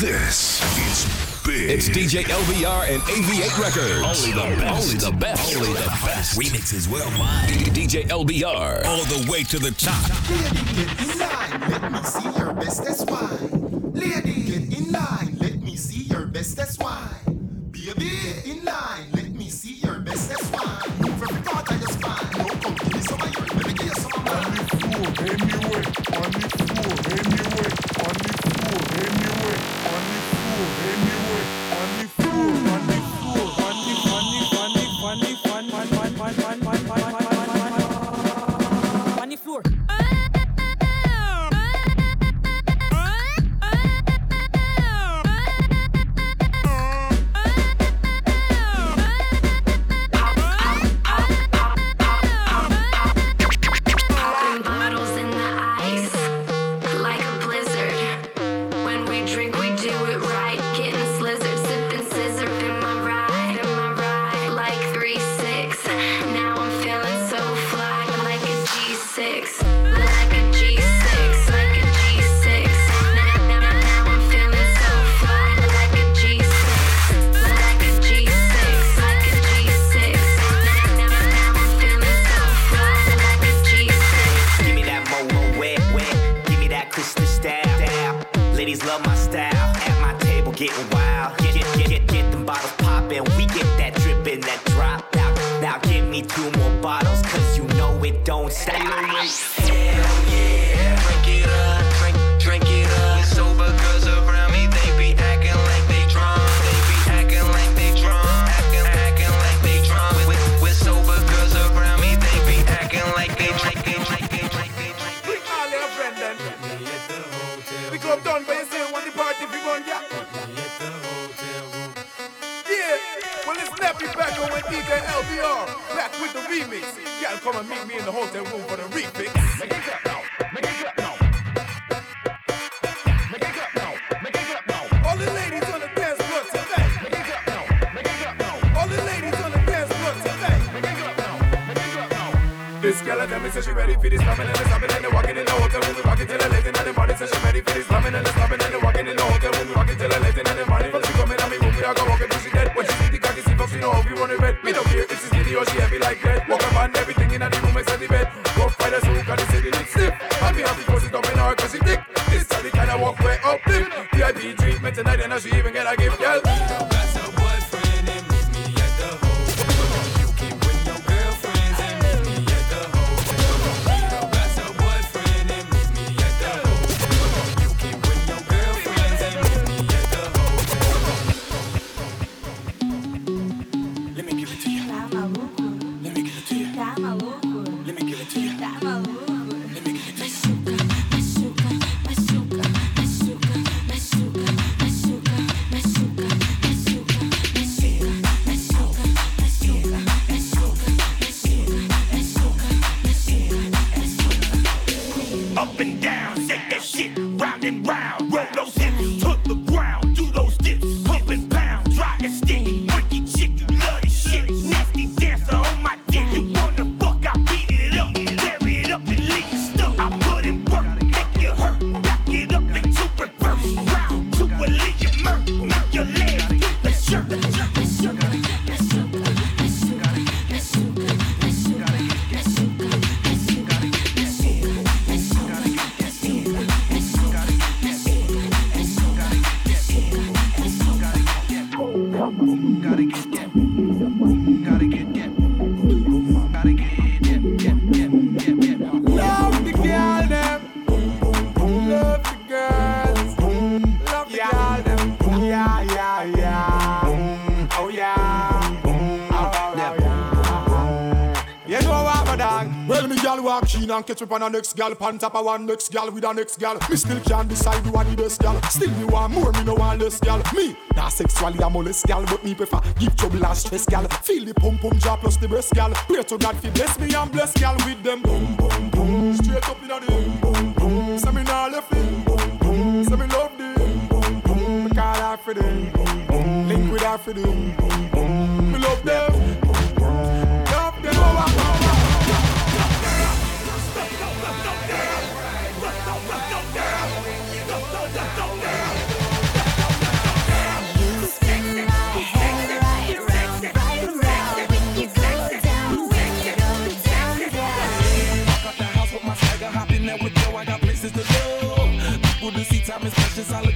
This is big. It's DJ LBR and AV8 Records. Only the best. Only the best. Only the best. Remixes worldwide. DJ LBR. All the way to the top. Lady, get in line. Let me see your bestest wine. Lady, get in line. Let me see your bestest wine. Baby, get in line. Let me see your bestest wine. Move every part of your spine. No, come give me some of yours. Let me give you some of mine. anyway, on the floor, anyway, on the floor, anyway, on the fool, him you with, on the fool, him DJ LBR, back with the remix. Y'all come and meet me in the hotel room for the remix. Make it clap now, make it clap now. Make it clap now, make it clap now. All the ladies on the dance floor. Make it clap now, make it clap now. All the ladies on the dance floor. Make it clap now, make it clap now. This girl tell me say she ready for this slamming and the slamming and the walking in the hotel room. Rocking till the late in the morning. Say she ready for this slamming and the slamming and the walking in the hotel room. Rocking till the late in the morning. Or she heavy like lead. Walk up on everything in the room except the bed. Go find a soul, cause the city looks stiff. And me have to close up in her cause she thick. This is the kind of walk way up lift. VIP treatment tonight and now she even get a gift, girl. Catch up on a next gal, pan top of one next gal with a next gal. Me still can't decide who I the best gal. Still me want more, me no want less gal. Me, nah sexually I'm molest gal, but me prefer give trouble and stress gal. Feel the pum pum jaw plus the breast gal. Pray to God fi bless me and bless gal with them. Boom boom boom, straight up inna the boom boom boom. Say me nah left it. Boom boom. Say me love the boom boom boom. Me call her for the boom boom. Link with her for the boom boom. Me love them. I'm as much as I love.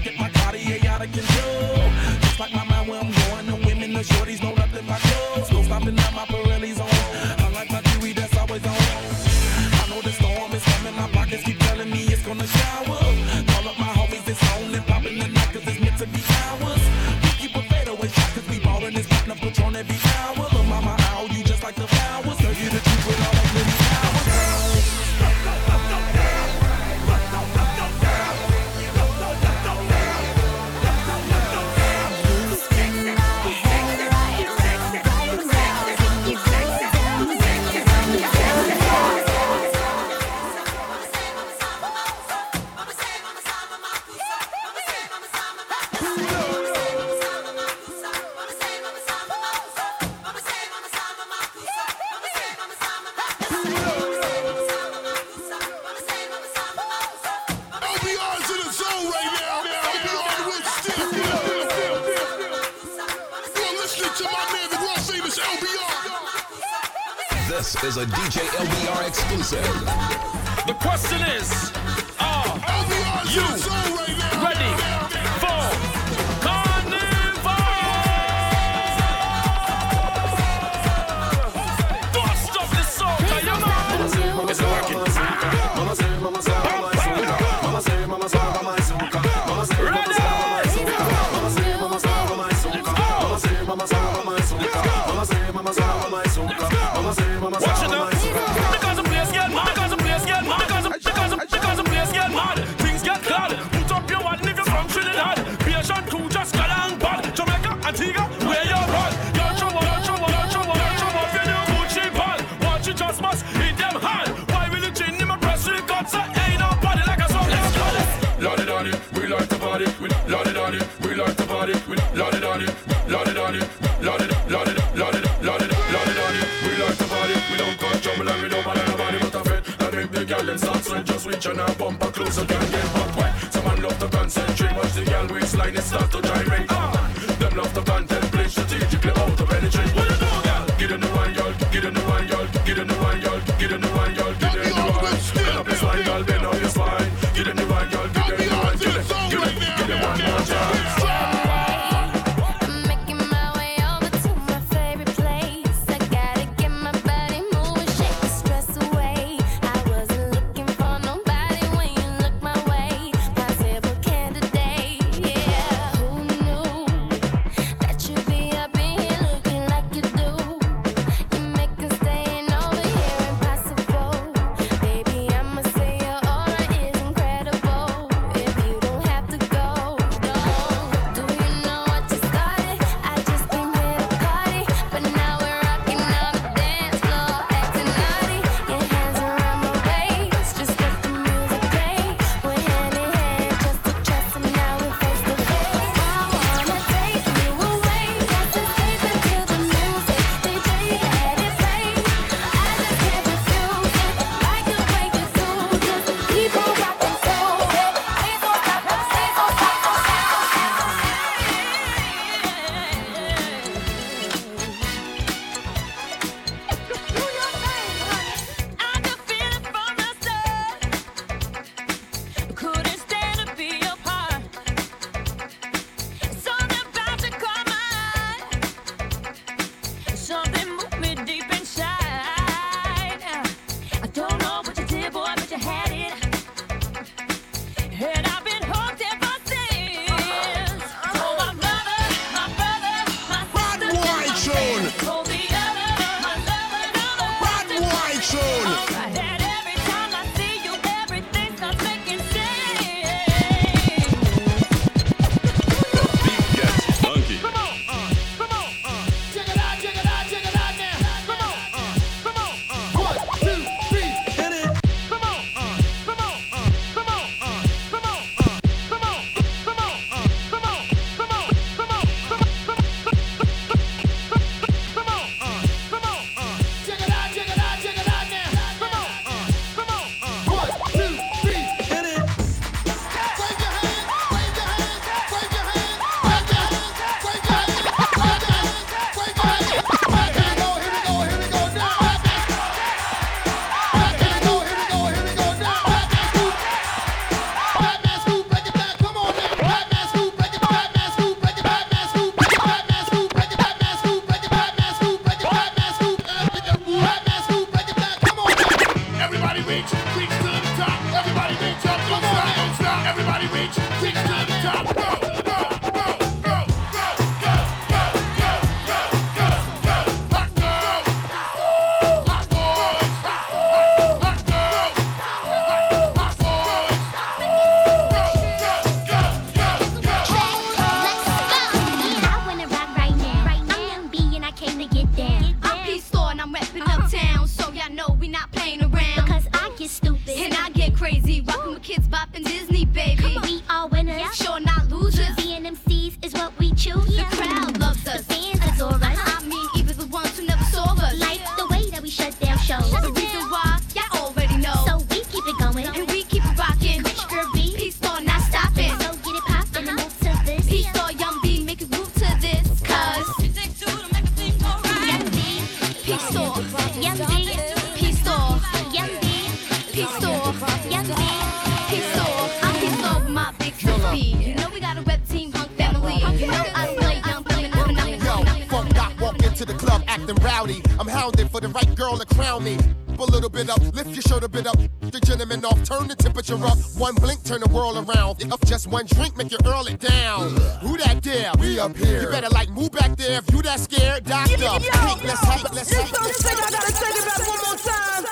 and rowdy. I'm hounded for the right girl to crown me. A little bit up, lift your shoulder bit up. The gentleman off, turn the temperature up. One blink, turn the world around. If just one drink, make you earl it down. Who that There, We up here. You better like move back there if you that scared. Doctor, yo, yo, yo, let's hype, let's take This song, I gotta take it back one more time.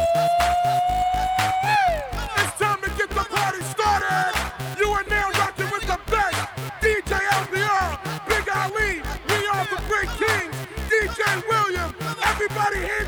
Woo! out of here.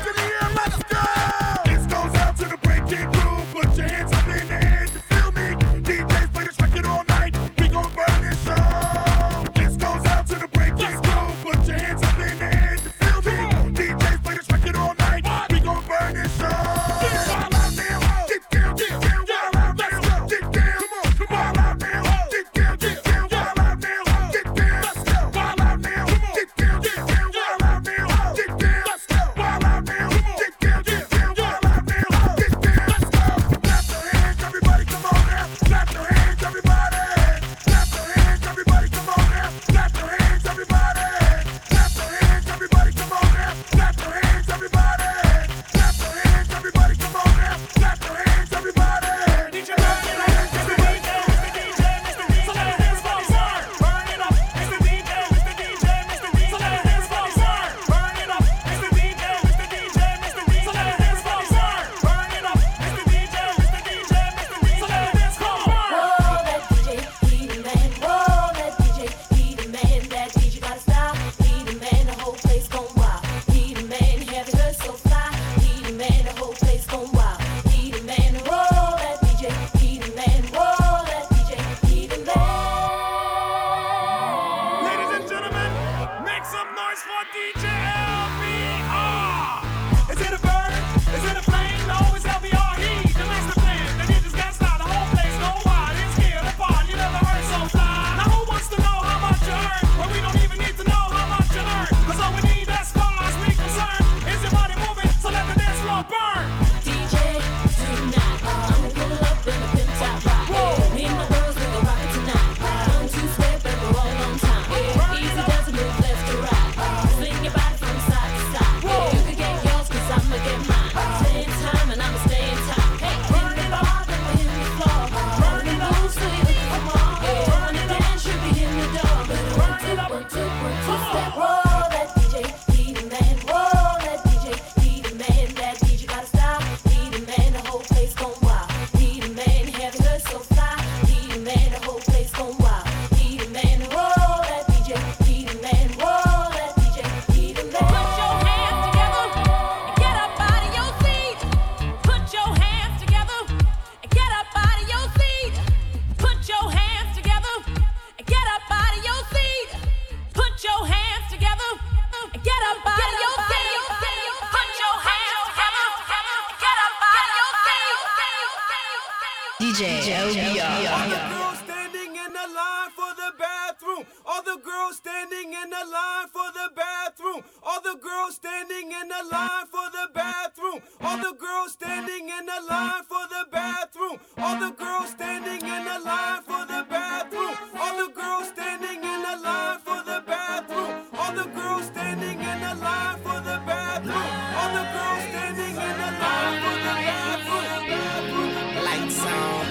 standing in a line for the bathroom. All the girls standing in the line for the bathroom. All the girls standing in the line for the bathroom. All the girls standing in the line for the bathroom. All the girls standing in the line for the bathroom. Lights on,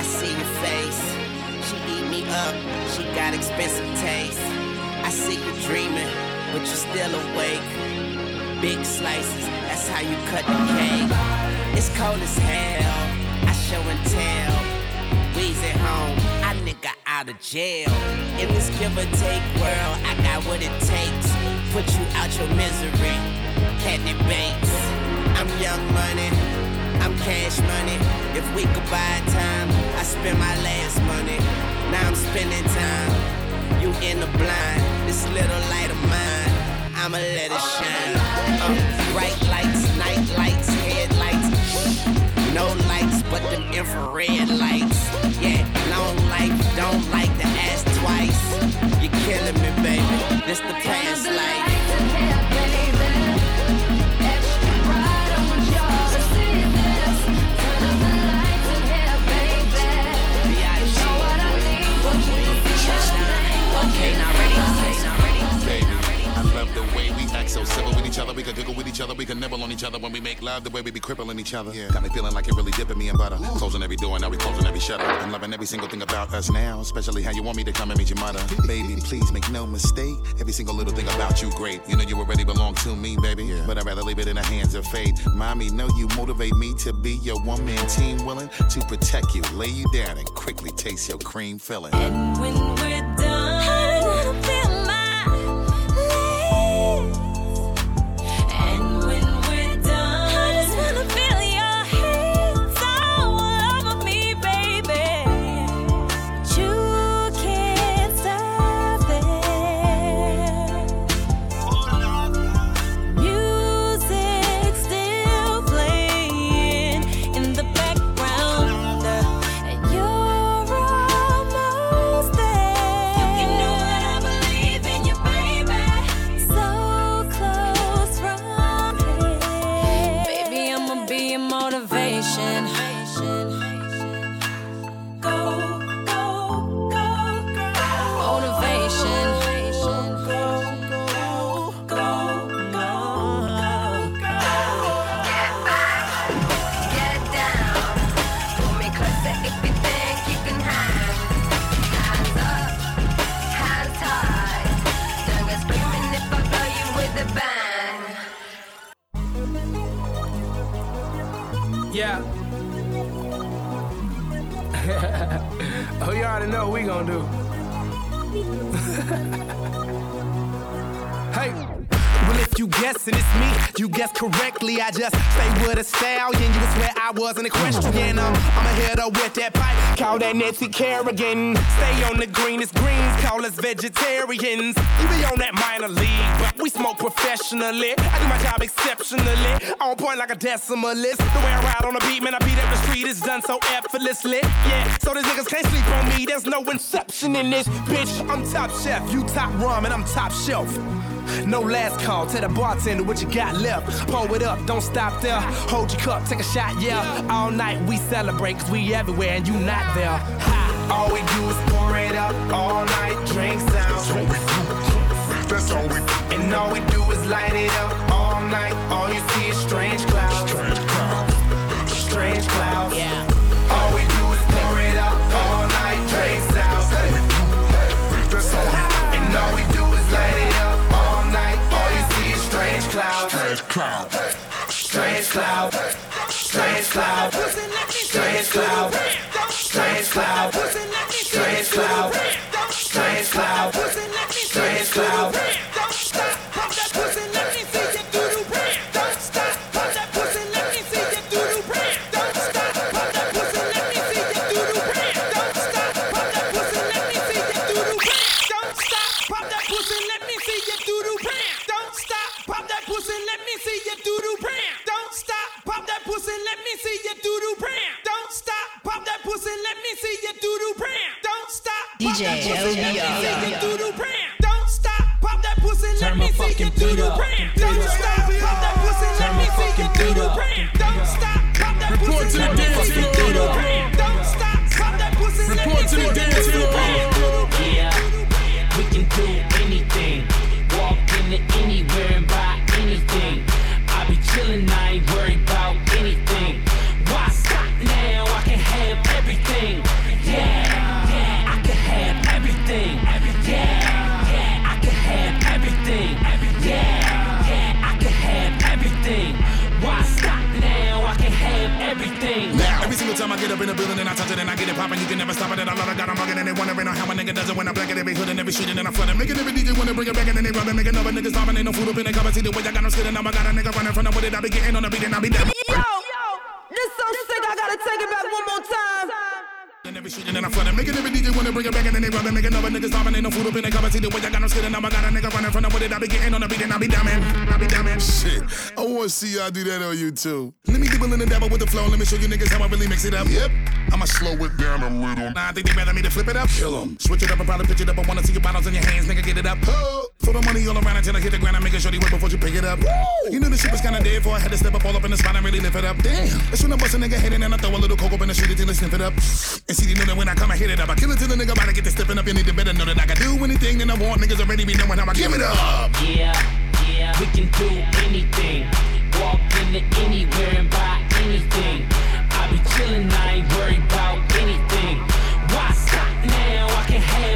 I see your face. She eat me up, she got expensive taste. I see you dreaming, but you're still awake. Big slices, that's how you cut the cake. It's cold as hell, I show and tell. We's at home, I nigga out of jail. In this give or take world, I got what it takes. Put you out your misery, Kathy Bates. I'm young money, I'm cash money. If we could buy time, I spend my last money. Now I'm spending time, you in the blind. This little light of mine, I'ma let it shine some bright lights, night lights, headlights. No lights but them infrared lights. Yeah, long life, don't like to ask twice. You're killing me, baby. This the past life. Each other. We can jiggle with each other, we can nibble on each other when we make love. The way we be crippling each other. Yeah. Got me feeling like it really dipping me in butter. Closing every door, now we closing every shutter. I'm loving every single thing about us now, especially how you want me to come and meet your mother. Baby, please make no mistake. Every single little thing about you great. You know you already belong to me, baby. But I'd rather leave it in the hands of fate. Mommy, know you motivate me to be your one man team, willing to protect you, lay you down, and quickly taste your cream filling. When we're that Nancy Kerrigan. Stay on the greenest greens. Call us vegetarians. You be on that minor league, but smoke professionally. I do my job exceptionally. On point like a decimalist. The way I ride on the beat, man, I beat up the street. It's done so effortlessly. Yeah, so these niggas can't sleep on me. There's no inception in this. Bitch, I'm top chef. You top rum, and I'm top shelf. No last call, tell the bartender what you got left. Pour it up, don't stop there. Hold your cup, take a shot, yeah. All night we celebrate, cause we everywhere and you not there. Ha. All we do is pour it up, all night, drink sounds. That's all we. And all we do is light it up all night. All you see is strange clouds. Strange clouds. Strange clouds. Yeah. All we do is pour it up all night, drink sounds. That's all we. And all we do is light it up all night. All you see is strange clouds. Strange clouds. Strange clouds. Strange clouds. Strange clouds. Strange clouds. Strange clouds. Strange clouds. Way I got 'em skidding, now I got a nigga running from the with it. I be getting on the beat and I be down. Yo, this so sick, I gotta take it back one more time. And every street and I flood it. Making every DJ wanna bring it back and then they rub it, making other niggas stopping, ain't no food up in the cover. See the way I got 'em skidding, now I got a nigga running from the with it. I be getting on the beat and I be down, man. I be down, man. Shit, I wanna see y'all do that on YouTube. Let me dibble in the dabble with the flow. Let me show you niggas how I really mix it up. Yep. I'ma slow it down a little. Nah, I think they better me to flip it up. Kill 'em. Switch it up and probably pitch it up. I wanna see your bottles in your hands, nigga. Get it up. Oh. Throw the money all around until I hit the ground. I'm making sure they wait before you pick it up. You knew the shit was kinda dead for I had to step up all up in the spot and really lift it up. Damn. That's when I bust a nigga head in and I throw a little coke up in the street until I sniff it up. And see, they know that when I come, I hit it up. I kill it till the nigga about to get to stepping up. You need to better know that I can do anything that I want. Niggas already be knowing how I give it up. Yeah, yeah, we can do anything. to anywhere and buy anything. I be chillin', I ain't worried about anything. Why stop now? I can have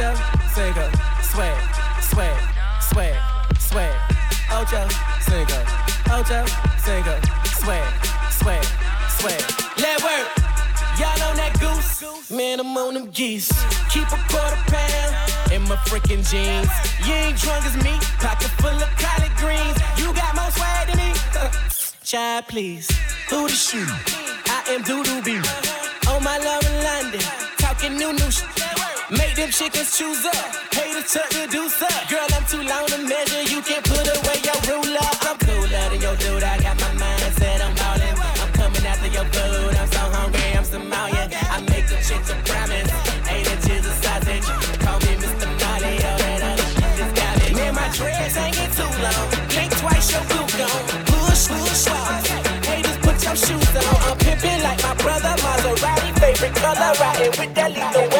Ocho, Cinco. Swag, swag, swag, swag. Ocho, Cinco. Ocho, Cinco. Swag, swag, swag. Let work. Y'all on that goose? Man, I'm on them geese. Keep a quarter pound in my freaking jeans. You ain't drunk as me, pocket full of collard greens. You got more swag than me. Child, please. Who the shoe? I am Doodoo B. On my love in London, talking new new shit. Make them chickens choose up. Haters the deuce up. Girl, I'm too long to measure. You can't put away your ruler. I'm cooler than your dude. I got my mindset. I'm ballin'. I'm coming after your food. I'm so hungry. I'm Somalian. I make the chicks a promise. Eight inches of sausage. Call me Mr. Molly. All that other just got me. Man, my dreads ain't get too long. Blink twice, your boot gone. Push, push, put your shoes on. I'm pimpin' like my brother Maserati. Favorite color, riding with that lethal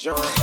jump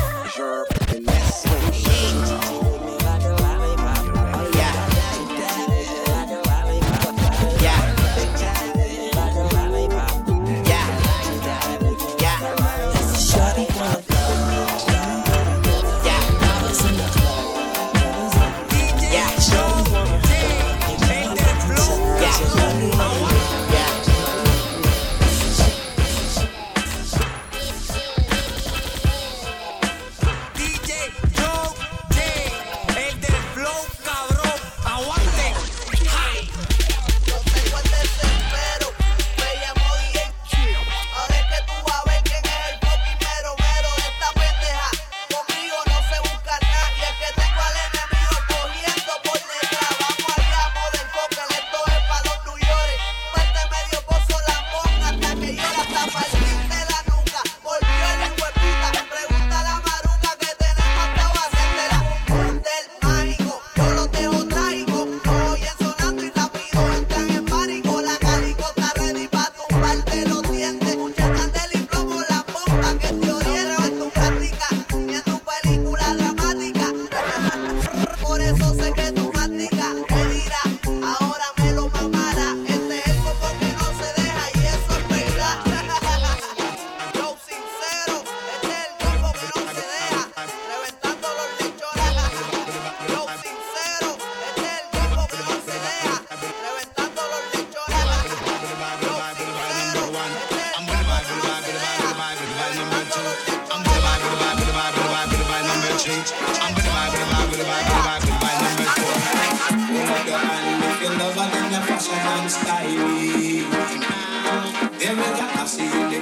dance me. Every time I see you, they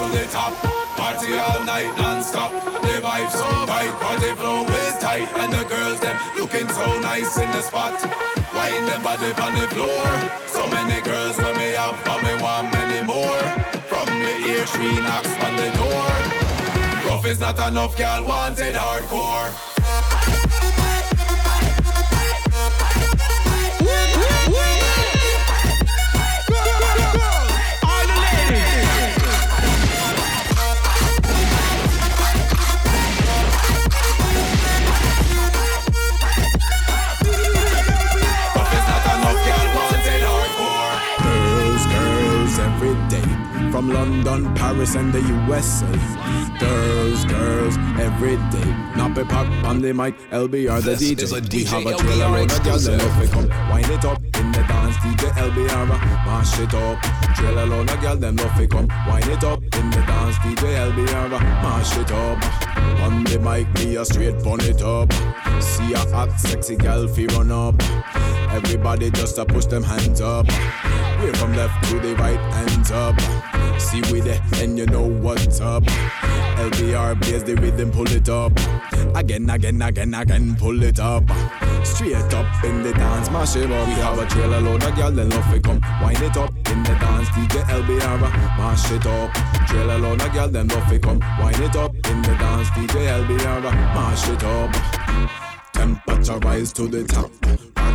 to the top. Party all night non-stop. The vibe so right, party flow is tight, and the girls them looking so nice in the spot. Wine them body on the floor. So many girls when me have, but me want many more. From the ear, three knocks on the door. Rough is not enough, girl wanted hardcore. From London, Paris, and the USA. Girls, girls, every day. Nappy pop on the mic, LBR the This DJ. is a we have a trailer load of girls and if we come wind it up in the dance. DJ LBR, mash it up. Trailer load of girls, them love we come wind it up in the dance. DJ LBR, mash it up. On the mic, me a straight pon it up. See a hot, sexy gal fi run up. Everybody just a push them hands up. We're from left to the right, hands up. See we there, and you know what's up. LBR plays the rhythm, pull it up. Again, again, again, again, pull it up. Straight up in the dance, mash it up. We have a trailer load of girl, then love we come. Wind it up in the dance, DJ LBR, mash it up. Trailer load of girl, then love we come. Wind it up in the dance, DJ LBR, mash it up. Temperature rise to the top.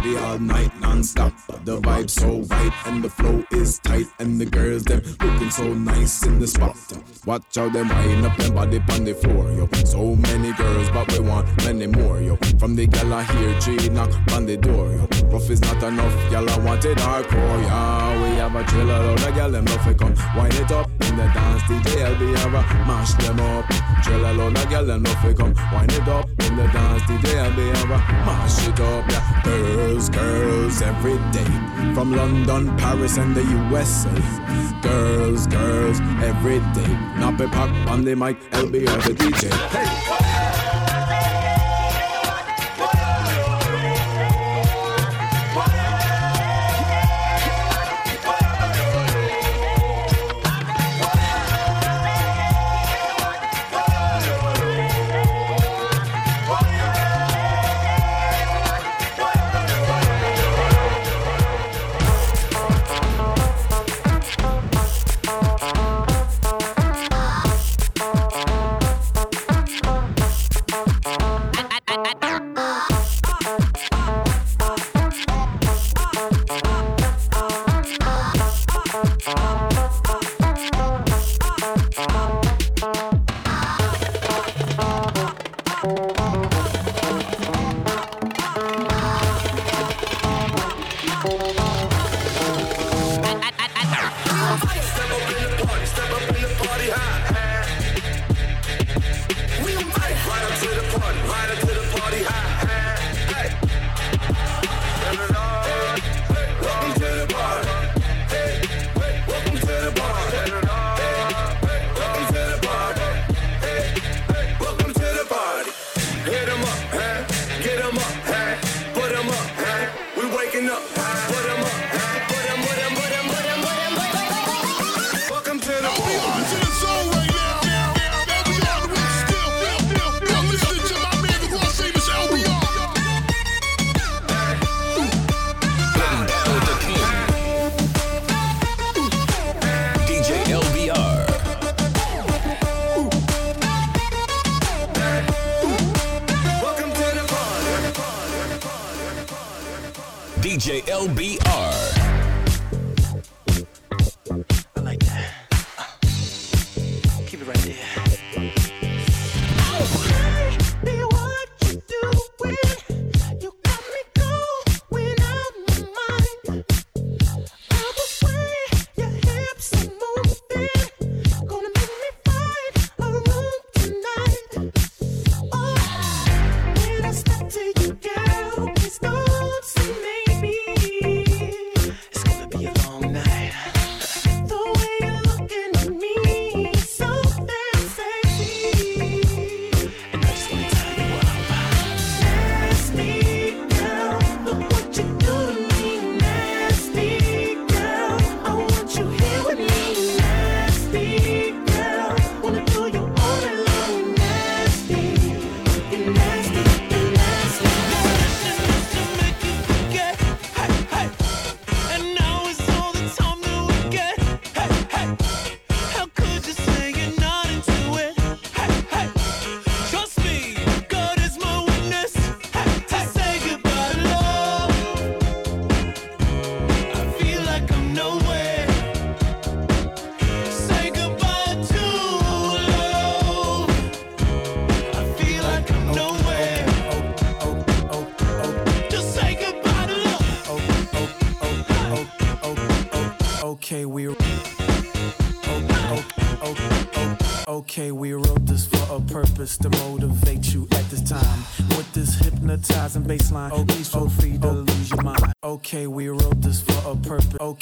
Party all night non-stop. The vibe so right and the flow is tight. And the girls them looking so nice in the spot. Watch how them wind up them body on the floor, yo. So many girls, but we want many more, yo. From the gal I hear G knock on the door, yo. Rough is not enough, gal I want it hardcore, yeah. We have a trailer of gal them love come. Wind it up in the dance, DJ LB mash them up. Trailer of gal them love come. Wind it up in the dance, DJ LB mash it up, yeah. Girls, girls, every day. From London, Paris, and the USA. Girls, girls, every day. Not Nappy pop on the mic, LB the DJ. Hey!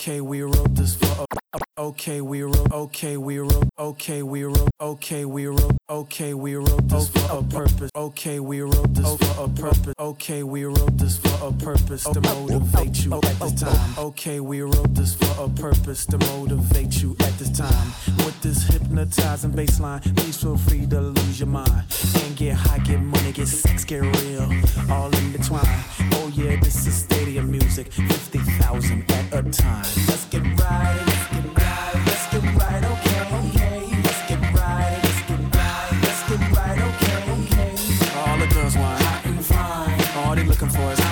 Okay, we wrote this for. Okay, we wrote. Okay, we wrote. Okay, we wrote. Okay, we wrote. Okay, we wrote this for a purpose. Okay, we wrote this for a purpose. Okay, we wrote this for a purpose to motivate you at this time. Okay, we wrote this for a purpose to motivate you at this time. With this hypnotizing baseline, please feel free to lose your mind and get high, get money, get sex, get real, all in between. Oh yeah, this is stadium music, fifty thousand at a time. Let's get right, let's get right, looking for is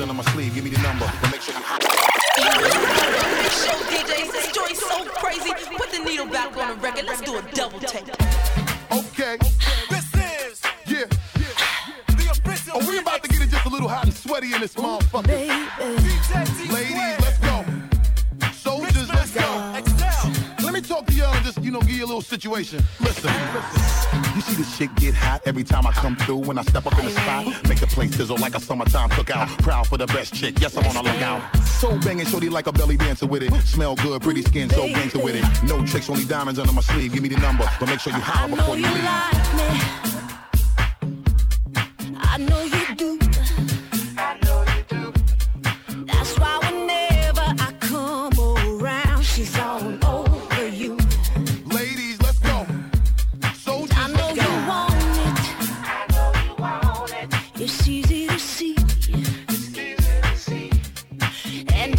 tricks, under my sleeve. Give me the number, but make sure you Show DJs, this joint's so crazy. Put the needle back on the record. Let's do a double take. Okay. This is yeah. Are oh, we about to get it just a little hot and sweaty in this motherfucker? Ladies, let's go. Soldiers, let's go. Let me talk to y'all and just, you know, give you a little situation. Listen, listen. You see this shit get hot every time I come through when I step up in the spot. Place sizzle like a summertime cookout. Proud for the best chick, yes, I'm on a lookout. So banging, shorty like a belly dancer with it. Smell good, pretty skin, so gangster with it. No tricks, only diamonds under my sleeve. Give me the number, but make sure you holler before you leave.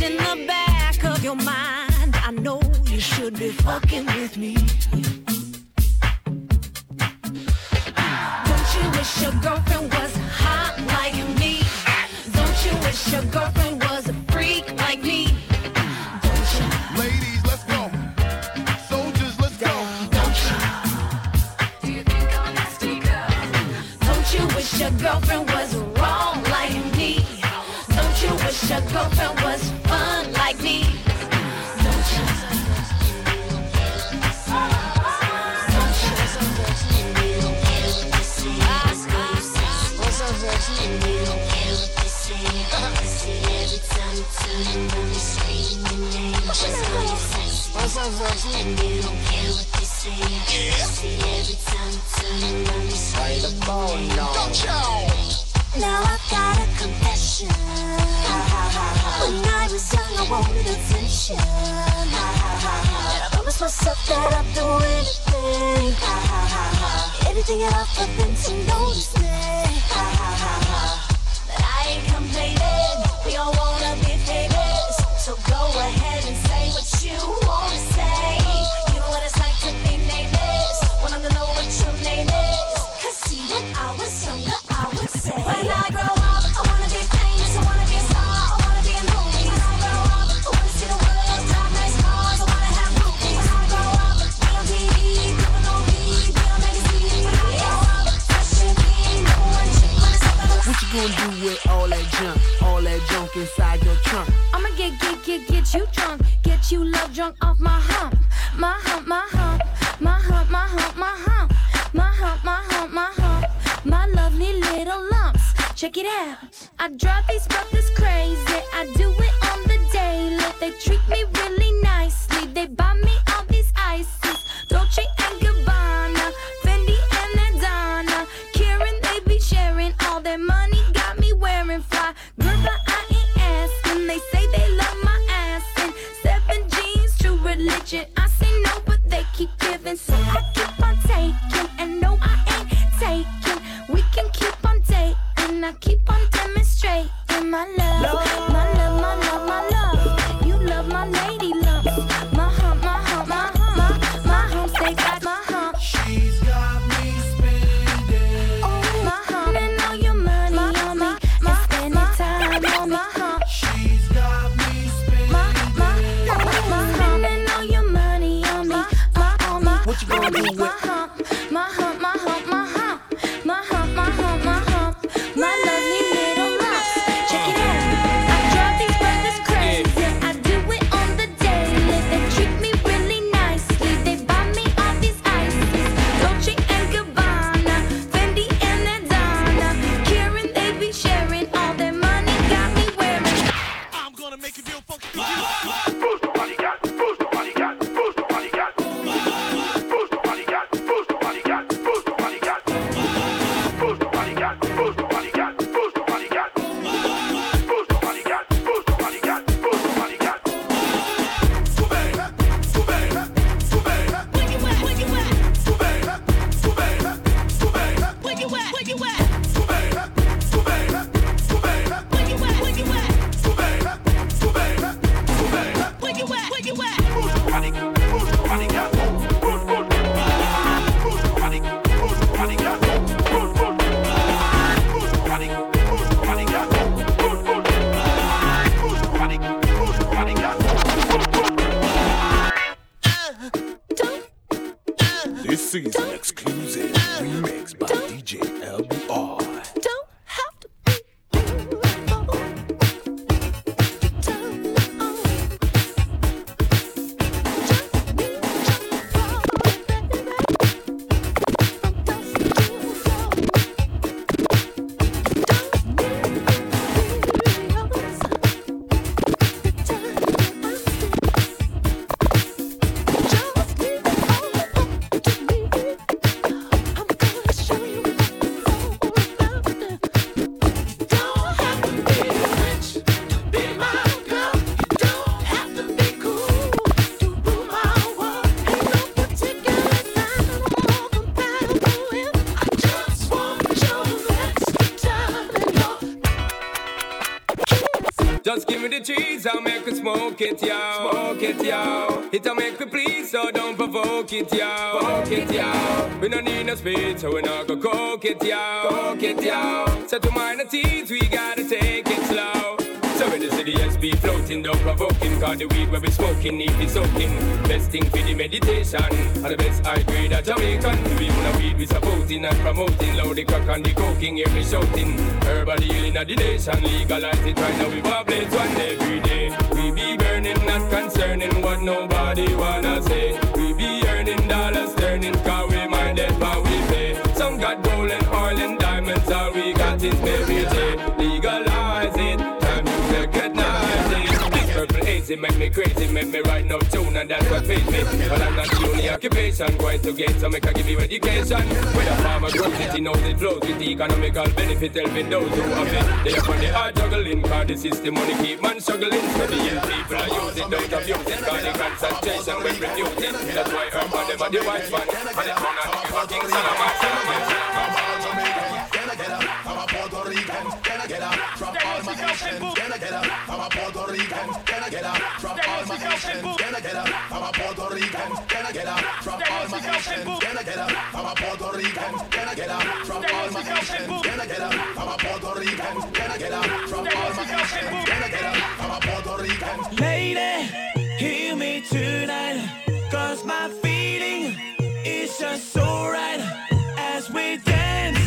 In the back of your mind, I know you should be fucking with me. Don't you wish your girlfriend was hot like me? Don't you wish your girlfriend was a freak like me? And you turn I got a confession. When I was young, I wanted attention. I promised myself that I'd do anything. Anything at all for them to notice me. But I ain't complaining. We all wanna be famous. So go ahead and Check it out. I drive these brothers crazy. I do it on the daily. They treat me really This provoke it, yo. Provoke it. We don't need no speed, so we not go coke it, yo. Coke it, yo. So to minor teens, we gotta take it slow. So when the city SB floating, don't provoking, cause the weed where we smoking, need be soaking. Best thing for the meditation, and the best high grade at Jamaican. We wanna weed we supporting and promoting, loud the crack and the coking, hear me shouting. Herbal healing of the nation, legalize it right now, we vibrate one every day. We be burning, not concerning what nobody wanna say. We be earning dollars, turning, cause we minded what we pay. Some got gold and oil and diamonds, all we got is baby J. Eh? Lazy, make me crazy, make me write no tune, and that's what pays me. But I'm not the only occupation going to get, so make I give you education. When a farmer grows it, he knows it flows with the economical benefit, helping those who have it. They are on the hard juggling, cause the system money keep man struggling. So the ill people are using, don't abuse it, cause the concentration will refuse it. That's why urban them are the wise one, and it's one of the people King Solomon. Can I get up? I'm a Puerto Rican. Can I get up? Drop all my Asians. Can I get up? I'm a Puerto Rican. Drop all my Asians. Can I get up? I'm a Puerto Rican. Can I get up? Drop all my Asians. Can I get up? I'm a Puerto Rican. Can I get up? Drop all my Asians. Can I get up? I'm a Puerto Rican. Can I get up? Drop all my Asians. Can I get up? I'm a Puerto Rican. Lady, hear me tonight. Cause my feeling is just so right as we dance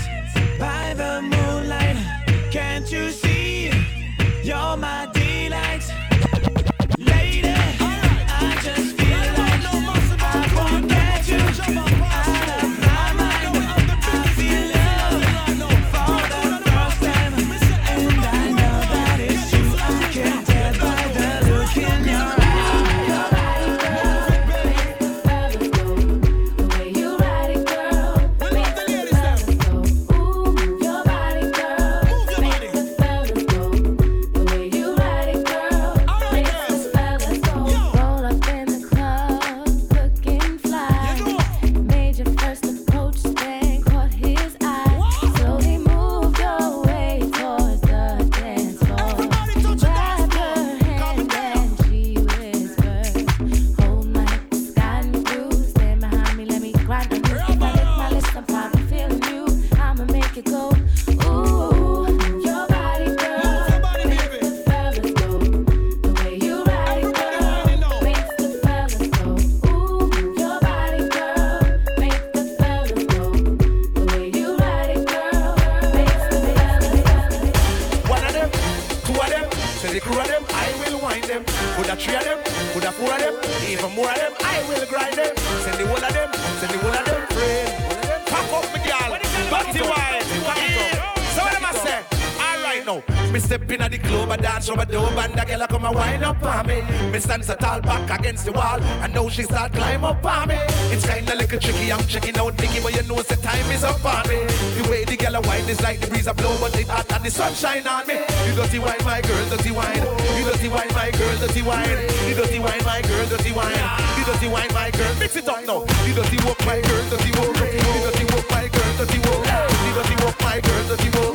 is like the breeze a blow, but it hot and the sunshine on me. You dirty wine, my girl, dirty wine. You dirty wine, my girl, dirty wine. You dirty wine, my girl, dirty wine. You dirty wine, my girl, mix it up now. You dirty walk, my girl, dirty walk. You dirty walk, my girl, dirty walk. You dirty walk, my girl, dirty walk.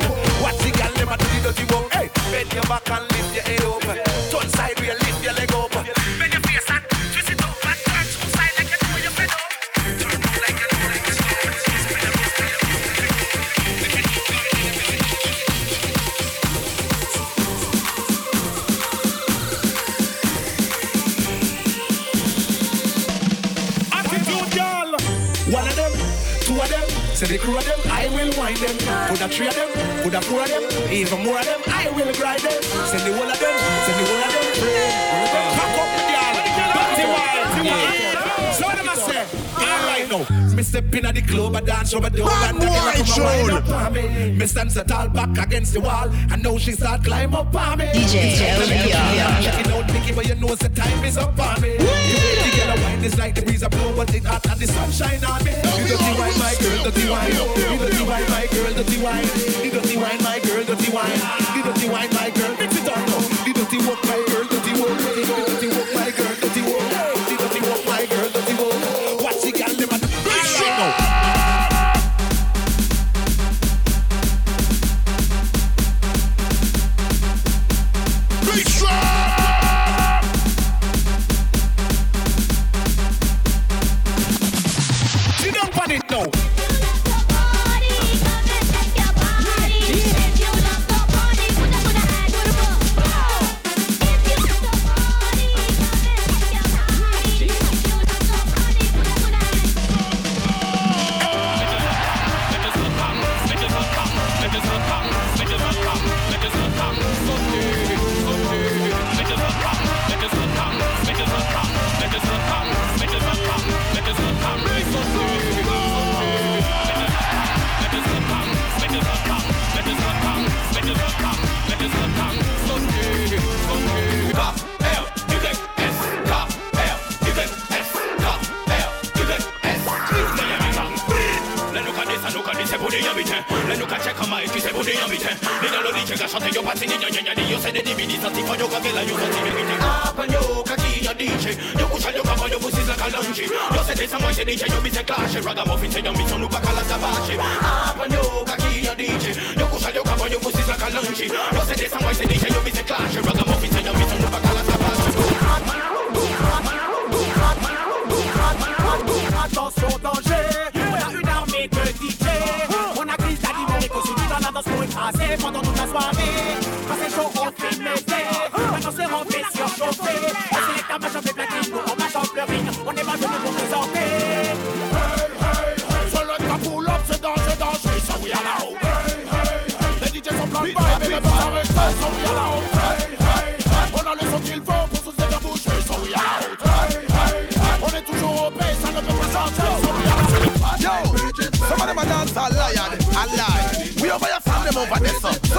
Even more of them, I will grind them. Send the whole of them, send the whole of them, friend. Pack up the girl, dirty wine. So what am I say? All right now, me step in at the club, I dance over the door, and the girl come and wind up on me. Me stand so tall back against the wall, and now she start climb up on me. DJ LBR. Checking out Nicky, but you know the time is up on me. Is like the breeze a blow, but it hot and the sunshine on me. You dirty wine, my girl, dirty wine. You dirty wine, my girl, dirty wine. You dirty wine, my girl, dirty wine. You dirty wine, my girl, mix it up now. You dirty walk, my girl, dirty walk.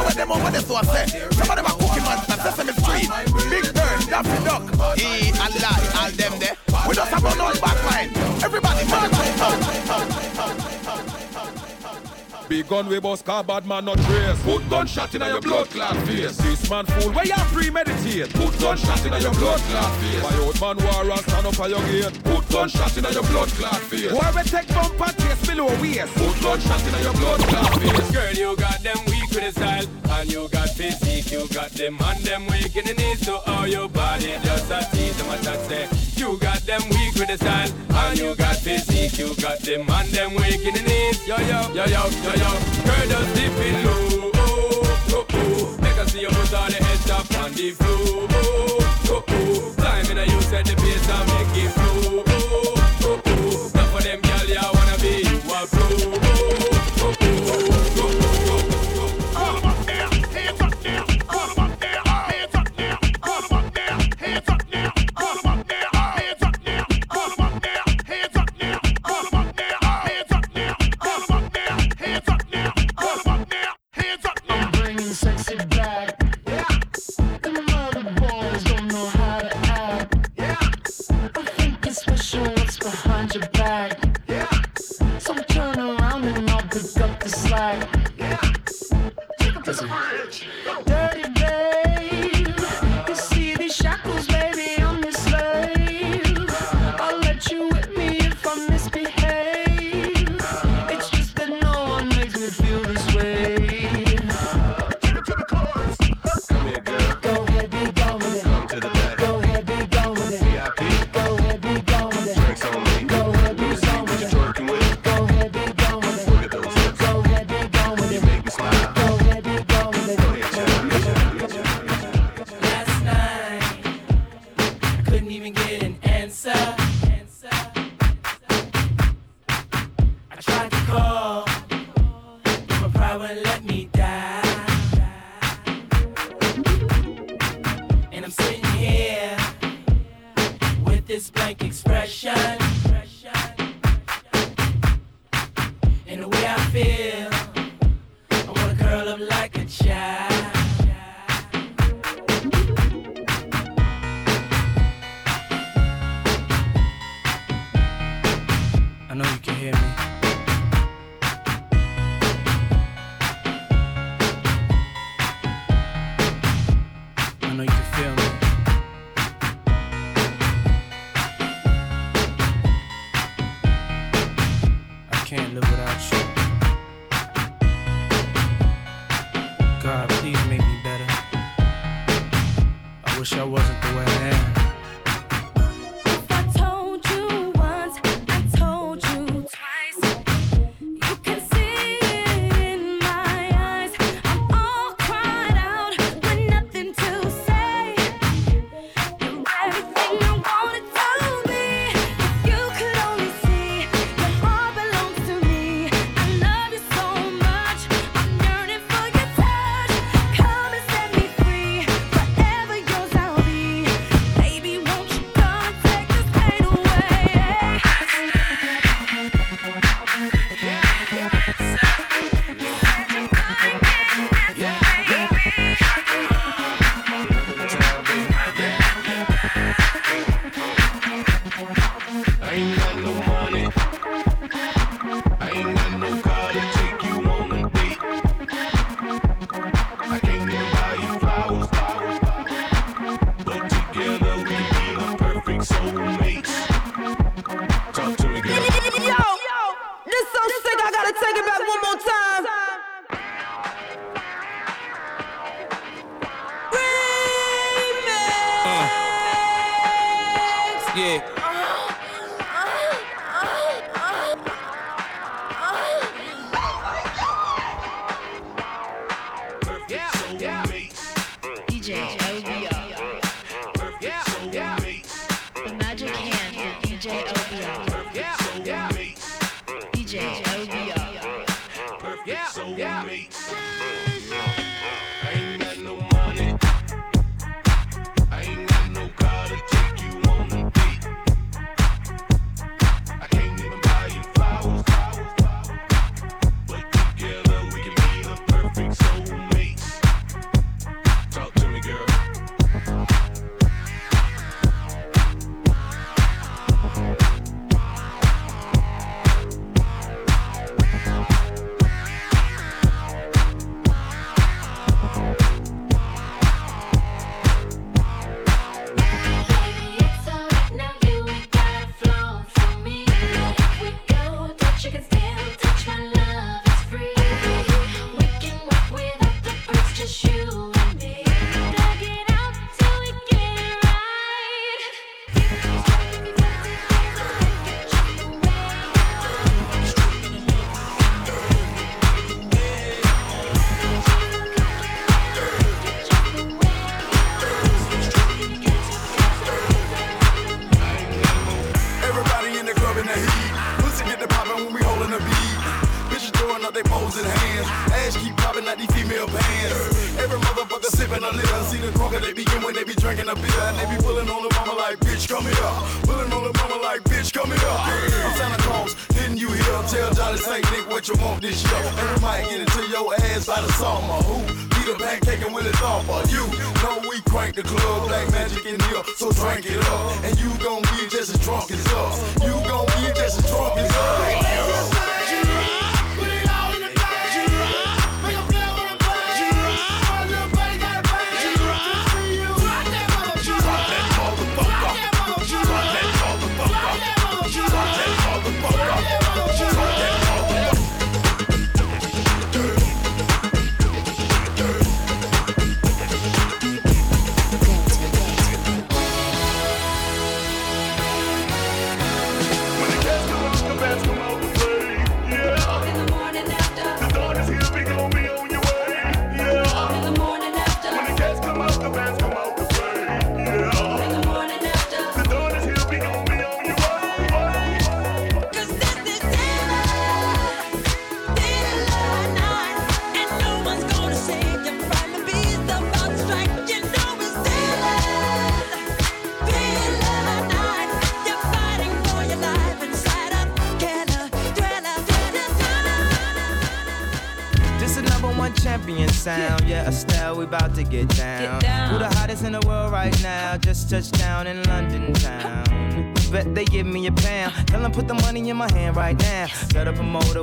So when them over there, so I say, some of them are Cookie Monster, Sesame Street, Big Bird, Daffy Duck, E and Lad, all them there. We just have no back line. Everybody, everybody, Big gun we boss car bad man not trace. Put gunshot in your blood clot face. This man fool where you premeditate. Put gunshot in your blood clot face. My old man war and stand up for your gate. Put gunshot in your blood clot face. Why we take bumper chase below waist. Put gunshot in your blood clot face. Girl you got them weed pretty style. And you got physique, you got them and them weak in the knees. So all your body just a tease them attack say. You got them weak with the style. And you got physique, you got them and them weak in the knees. Yo yo yo yo yo yo. Girl just dip dipping low. Oh, oh, oh. Make us see your boots on the edge up on the floor. Oh, oh, oh. Climbing and you set the pace and make it flow.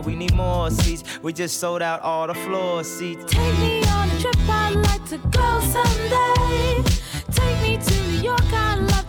we need more seats. We just sold out all the floor seats. Take me on a trip, I'd like to go someday. Take me to New York, I'd love